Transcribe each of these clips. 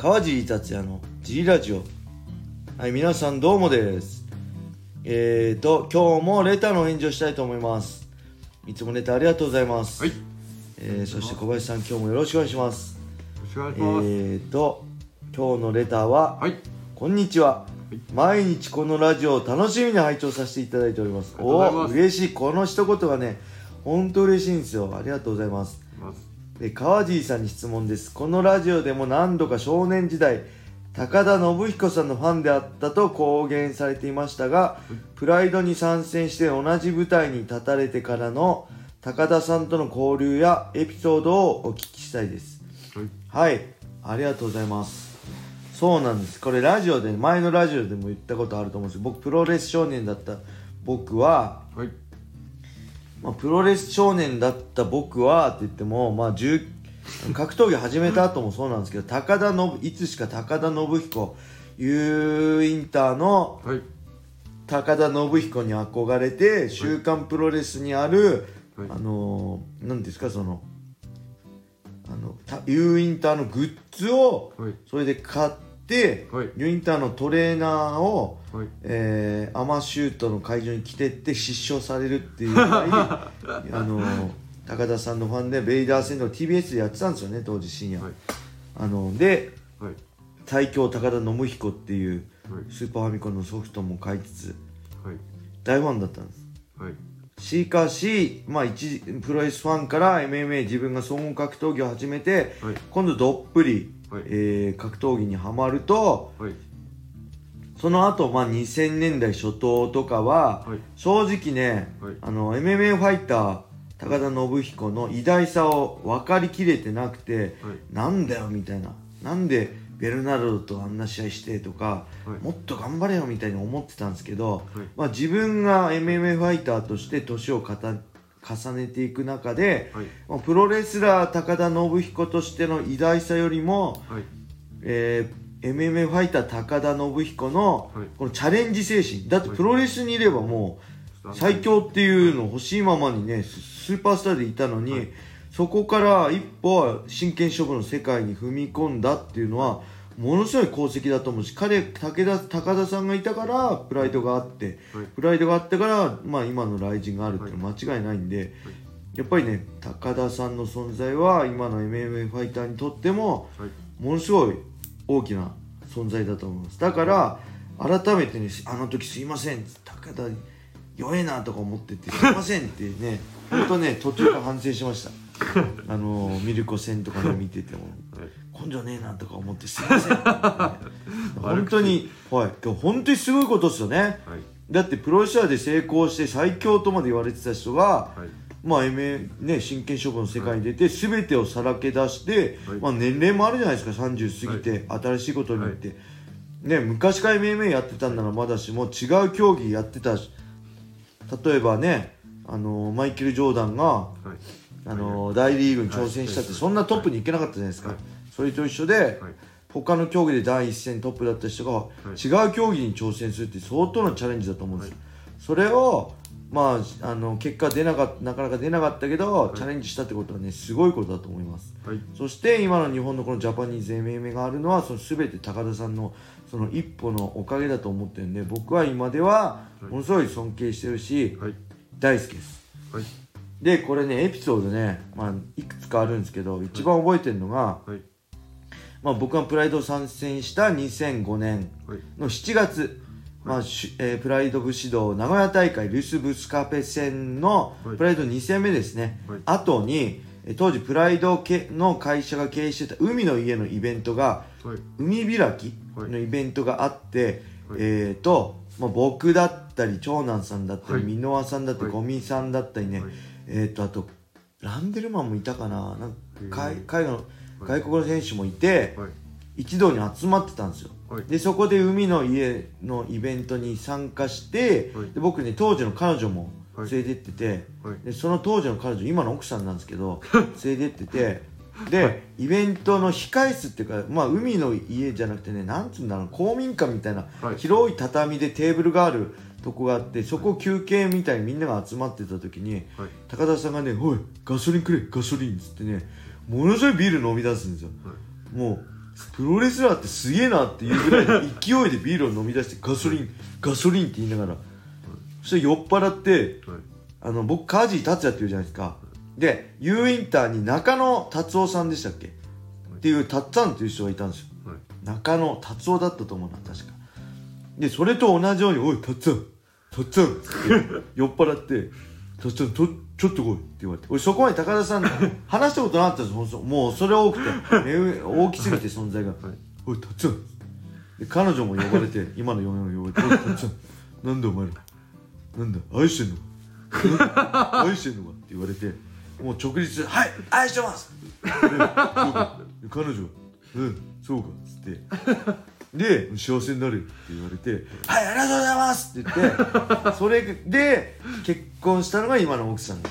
川尻達也のジリラジオ。はい皆さんどうもです。えーと今日もレターの返事をしたいと思います。いつもレターありがとうございます、はい。よえーそして小林さん今日もよろしくお願いします。ろしくお願いします。えーと今日のレターは、はい。こんにちは。い。毎日このラジオを楽しみに拝聴させていただいております。ありがとうございます。お嬉しい。この一言がね本当嬉しいんですよ。ありがとうございますで川尻さんに質問です。このラジオでも何度か少年時代高田信彦さんのファンであったと公言されていましたがプライドに参戦して同じ舞台に立たれてからの高田さんとの交流やエピソードをお聞きしたいです。はい。はい。ありがとうございます。そうなんです。これラジオで前のラジオでも言ったことあると思うんです。僕プロレス少年だった僕ははい。まあ、プロレス少年だった僕はって言っても、まあ、10格闘技始めた後もそうなんですけど高田信いつしか高田信彦 U インターのはい。高田信彦に憧れて「週刊プロレス」にある、はいあのー何ですかそのあのた U インターのグッズをはい。それで買って、はい U インターのトレーナーをはい。えー、アマシュートの会場に来てって失笑されるっていうぐらいあの高田さんのファンでベイダー戦の TBS でやってたんですよね当時深夜、はい。あのではい。最強高田信彦っていうはい。スーパーファミコンのソフトも買いつつはい。大ファンだったんですはい。しかし、まあ、一時プロレスファンから MMA 自分が総合格闘技を始めて、はい今度どっぷり、はいえー格闘技にはまるとはい。その後、まあ2000年代初頭とかは、はい。正直ね、はいあの MMA ファイター高田信彦の偉大さを分かりきれてなくて、はい。なんだよみたいななんでベルナルドとあんな試合してとか、はいもっと頑張れよみたいに思ってたんですけど、はいまあ、自分が MMA ファイターとして年をかた重ねていく中で、はい。まあプロレスラー高田信彦としての偉大さよりも、はい。えー MMA ファイター高田信彦のはい。このチャレンジ精神。だってプロレスにいればもう最強っていうの欲しいままにねススーパースターでいたのに、はい。そこから一歩真剣勝負の世界に踏み込んだっていうのはものすごい功績だと思うし彼武田高田さんがいたからプライドがあって、はい。プライドがあったから、まあ、今の雷神があるっていうのは間違いないんで、やっぱりね高田さんの存在は今の MMA ファイターにとってもはい。ものすごい大きな存在だと思います。だから改めてねあの時すいません高田弱えなとか思っててすいませんってね本当ね途中から反省しましたあのミルコ戦とかね見ててもはい。根性ねえなとか思ってすいません。本当にはい。今日本当にすごいことですよね。はい。だってプロレスラーで成功して最強とまで言われてた人がはい。まあ MA ね真剣勝負の世界に出て全てをさらけ出して、はい。まあ、年齢もあるじゃないですか。30過ぎて、新しいことに行って、ね昔から MMA やってたんならまだしも違う競技やってたし例えばねあのマイケル・ジョーダンがはい。あの大リーグに挑戦したって、はい。そんなトップに行けなかったじゃないですか、はい。それと一緒で、はい。他の競技で第一線トップだった人がい。違う競技に挑戦するって相当のチャレンジだと思うんですよ、それをまああの結果出なかったなかなか出なかったけど、い。チャレンジしたってことはねすごいことだと思います。はい。そして今の日本のこのジャパニーズ MMA があるのはその全て高田さんのその一歩のおかげだと思ってるんで僕は今ではものすごい尊敬してるし、はい。大好きです。はい。でこれねエピソードね、まあ、いくつかあるんですけど一番覚えてるのが、はい。まあ、僕がプライドを参戦した2005年はい。の7月、まあしえープライド武士道名古屋大会ルスブスカペ戦のはい。プライド2戦目ですね、はい。後にえー当時プライド系の会社が経営してた海の家のイベントがはい。海開きのイベントがあって、はい。えーと、まあ、僕だったり長男さんだったりはい。箕輪さんだったりはい。五味さんだったりね、はいえーとあとランデルマンもいたかな。なんか海外の外国の選手もいて、はい。一堂に集まってたんですよ。はい。でそこで海の家のイベントに参加して、はい。で僕ね当時の彼女もはい。連れてってて、はい。でその当時の彼女今の奥さんなんですけど連れてっててで、イベントの控室っていうか、まあ、海の家じゃなくてねなんつうんだろう公民館みたいな、はい。広い畳でテーブルがあるとこがあってそこ休憩みたいにみんなが集まってた時に、はい。高田さんがね「おいガソリンくれガソリン」っつってねものすごいビール飲み出すんですよ。はい。もうプロレスラーってすげえなっていうぐらいの勢いでビールを飲み出してガソリンガソリンって言いながら。そして酔っ払ってはい。あの僕カージー達也っていうじゃないですか。で U インターに中野達夫さんでしたっけ？っていうたっつぁんっていう人がいたんですよ。はい。中野達夫だったと思うな確か。でそれと同じように「おいたっつぁんたっつぁん」って酔っ払って「たっつぁんとちょっと来い」って言われて。俺そこまで高田さん 話したことなかったんです。もうそれ多くて。目大きすぎて存在が。はい「おいたっつぁん」で彼女も呼ばれて 今の嫁も呼ばれて「おいたっつぁんなんだお前らなんだ愛してんのか。愛してんのか? 」って言われてもう直立で「はい愛してます!」彼女は「うんそうか」っつってで幸せになるって言われて「はいありがとうございます!」って言ってそれで結婚したのが今の奥さん。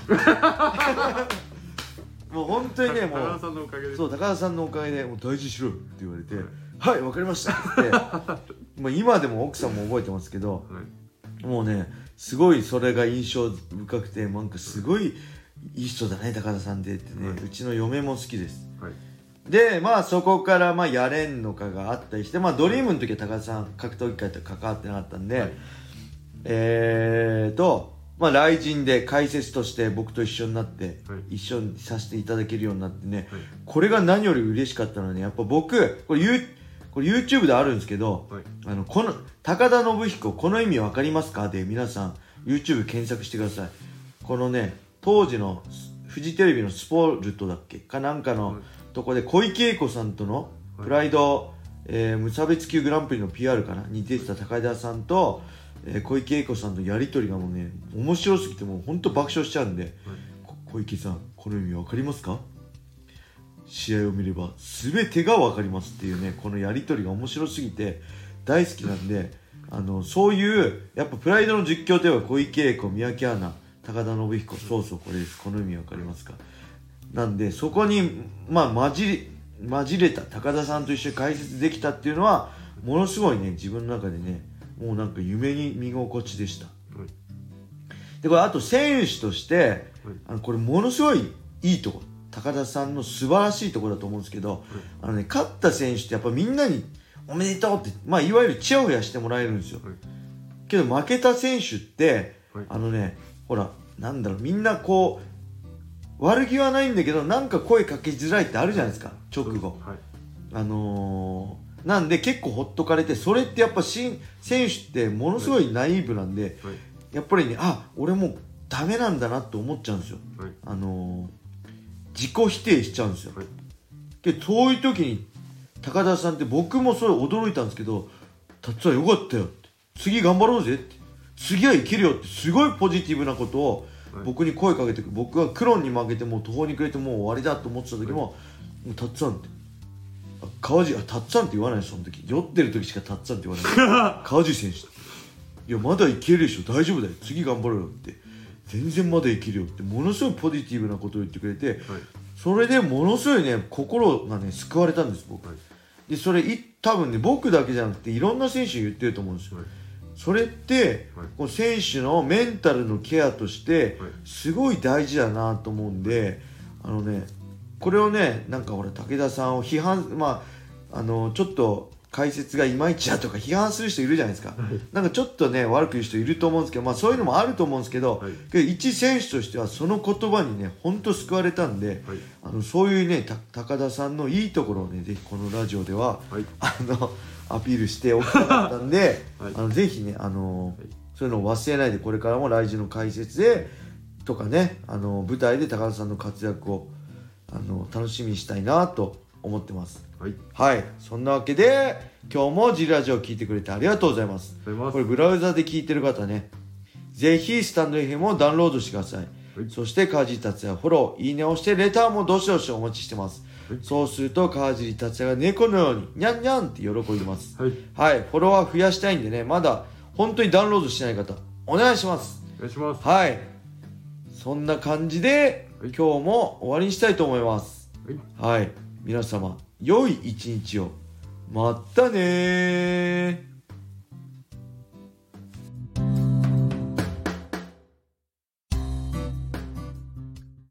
もう本当にねも高田うさんのおかげでそう高田さんのおかげでもう大事にしろよって言われて「はいわかりました」って言ってまあ今でも奥さんも覚えてますけどはい。もうねすごいそれが印象深くてなんかすごいいい人だね高田さんでってね、はい。うちの嫁も好きです。はいでまあそこからまあやれんのかがあったりしてまあドリームの時は高田さん格闘技界と関わってなかったんで、はい。えーとまあ雷神で解説として僕と一緒になって、はい。一緒にさせていただけるようになってね、はい。これが何より嬉しかったのはねやっぱ僕これ,、ユーこれ YouTube であるんですけど、はい。あのこの高田信彦この意味わかりますか？で皆さん YouTube 検索してください。このね当時のフジテレビのスポルトだっけ？かなんかの、はいとこで小池栄子さんとのプライド、えー無差別級グランプリの PR かな？に出てた高田さんと、えー小池栄子さんのやり取りがもうね面白すぎてもう本当爆笑しちゃうんで、こ小池さんこの意味わかりますか？試合を見れば全てが分かりますっていうねこのやり取りが面白すぎて大好きなんであのそういうやっぱプライドの実況といえば小池栄子三宅アナ高田信彦そうそうこれです。この意味分かりますか？なんでそこにまあ混じり混じれた高田さんと一緒に解説できたっていうのはものすごいね自分の中でねもうなんか夢に見心地でした。はい。でこれあと選手としてはい。あのこれものすごいいいとこ高田さんの素晴らしいところだと思うんですけど、あのね、勝った選手ってやっぱみんなにおめでとうって、まあ、いわゆるチヤホヤしてもらえるんですよ、はい。けど負けた選手って、はい。あのねほらなんだろうみんなこう悪気はないんだけどなんか声かけづらいってあるじゃないですか直後。はい。あのーなんで結構ほっとかれてそれってやっぱし選手ってものすごいナイーブなんで、はい。やっぱりねあ俺もうダメなんだなって思っちゃうんですよ。はい。あのー自己否定しちゃうんですよ、はい。でそういう時に高田さんって僕もそれ驚いたんですけど「たっつぁんよかったよ」って「次頑張ろうぜ」って「次はいけるよ」って。すごいポジティブなことをはい僕に声かけて僕がクロンに負けてもう途方に暮れてもう終わりだと思ってた時も「もうたっつぁん」って。あ川地あたっつぁんって言わないその時。酔ってる時しかたっつぁんって言わない。川地選手いやまだいけるでしょ。大丈夫だよ。次頑張ろうよって。全然まだいけるよって。ものすごいポジティブなことを言ってくれてはい。それでものすごいね心がね救われたんです僕。はい。でそれい多分ね僕だけじゃなくていろんな選手に言ってると思うんですよ。はいそれってはい。この選手のメンタルのケアとしてはい。すごい大事だなと思うんであのねこれをねなんかほら武田さんを批判まああのちょっと解説がいまいちだとか批判する人いるじゃないですか。なんかちょっとね悪く言う人いると思うんですけどまあそういうのもあると思うんですけど、はい。けど一選手としてはその言葉にね本当救われたんで、はい。あのそういうねた高田さんのいいところをねぜひこのラジオでははい。あのアピールしておきたかったんで、はい。あのぜひねあの、はい。そういうのを忘れないでこれからも来時の解説でとかねあの舞台で高田さんの活躍をあの楽しみにしたいなと思ってますはい。はい。そんなわけで今日もジラジオを聞いてくれてありがとうございます。これブラウザで聞いてる方ね。ぜひスタンド FM をダウンロードしてください、はい。そして川尻達也フォローいいねをしてレターもどしどしお待ちしてます、はい。そうすると川尻達也が猫のようにニャンニャンって喜びます。はい。はい。フォロワー増やしたいんでね。まだ本当にダウンロードしてない方お願いします。お願いします。はい。そんな感じで、はい。今日も終わりにしたいと思います。はい。はい。皆様良い一日を。まったねー。